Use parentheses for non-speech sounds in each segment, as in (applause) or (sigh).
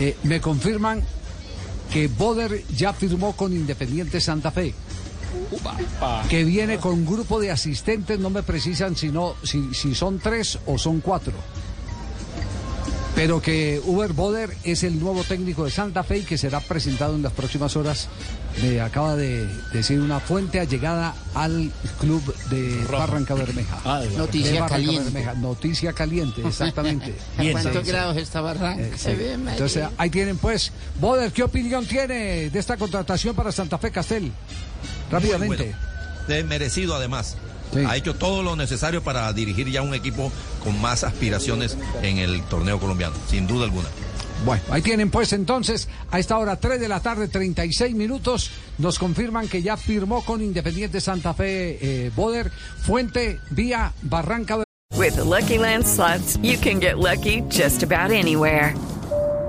Eh, me confirman que Boder ya firmó con Independiente Santa Fe. Que viene con un grupo de asistentes, no me precisan si, no, si, si son tres o son cuatro. Pero que Uber Boder es el nuevo técnico de Santa Fe y que será presentado en las próximas horas. Me acaba de decir una fuente allegada al club de Barranca Bermeja. De Noticia Barranca caliente. Bermeja. Noticia caliente, exactamente. (laughs) ¿A Sí, cuántos sí. grados está Barranca? Eh, Se sí. ve, María. Entonces ahí tienen pues. Boder, ¿qué opinión tiene de esta contratación para Santa Fe Castel? Rápidamente. Bueno. De merecido además. Sí. Ha hecho todo lo necesario para dirigir ya un equipo con más aspiraciones en el torneo colombiano, sin duda alguna. Bueno, ahí tienen pues entonces, a esta hora 3 de la tarde, 36 minutos, nos confirman que ya firmó con Independiente Santa Fe eh, Boder, fuente vía Barranca With the Lucky Land slots, you can get lucky just about anywhere.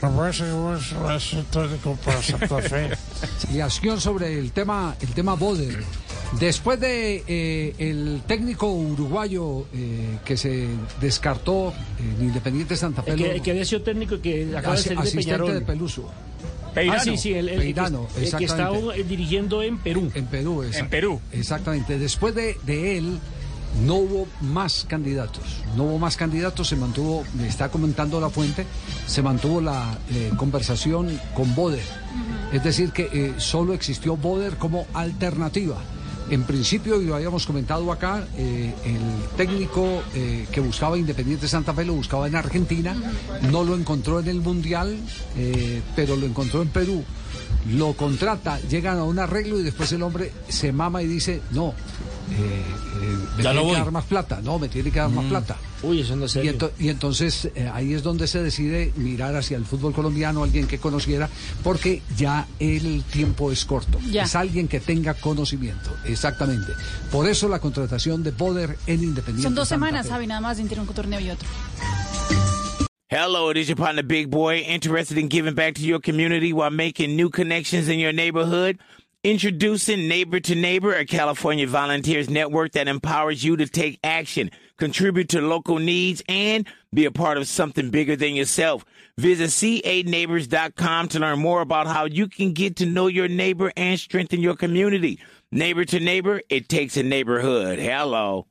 Que Fe. Acción sobre el tema, el tema Boder. Después de eh, el técnico uruguayo eh, que se descartó en Independiente Santa Fe, El que, el que había sido técnico que acaba de asi- salir de asistente Peñarol. de Peluso. Ah, sí, sí, el, el- que- Peirano, el que, está exactamente. eh, dirigiendo en Perú. En Perú, exact- En Perú. Exactamente. Después de, de él, no hubo más candidatos. No hubo más candidatos. Se mantuvo, me está comentando la fuente, se mantuvo la eh, conversación con Boder. Es decir, que eh, solo existió Boder como alternativa. En principio, y lo habíamos comentado acá, eh, el técnico eh, que buscaba Independiente Santa Fe lo buscaba en Argentina, no lo encontró en el Mundial, eh, pero lo encontró en Perú lo contrata, llegan a un arreglo y después el hombre se mama y dice, no, me Ya tiene no que dar más plata, no, me tiene que dar más plata. Uy, eso no es Y, serio. ento- y entonces eh, ahí es donde se decide mirar hacia el fútbol colombiano, alguien que conociera, porque ya el tiempo es corto. Ya. Es alguien que tenga conocimiento, exactamente. Por eso la contratación de Poder en Independiente. Son dos Santa semanas. Javi, nada más entre un torneo y otro. Hello, it is your partner, Big Boy, interested in giving back to your community while making new connections in your neighborhood. Introducing Neighbor to Neighbor, a California volunteers network that empowers you to take action, contribute to local needs, and be a part of something bigger than yourself. Visit ca-neighbors.com to learn more about how you can get to know your neighbor and strengthen your community. Neighbor to Neighbor, it takes a neighborhood. Hello.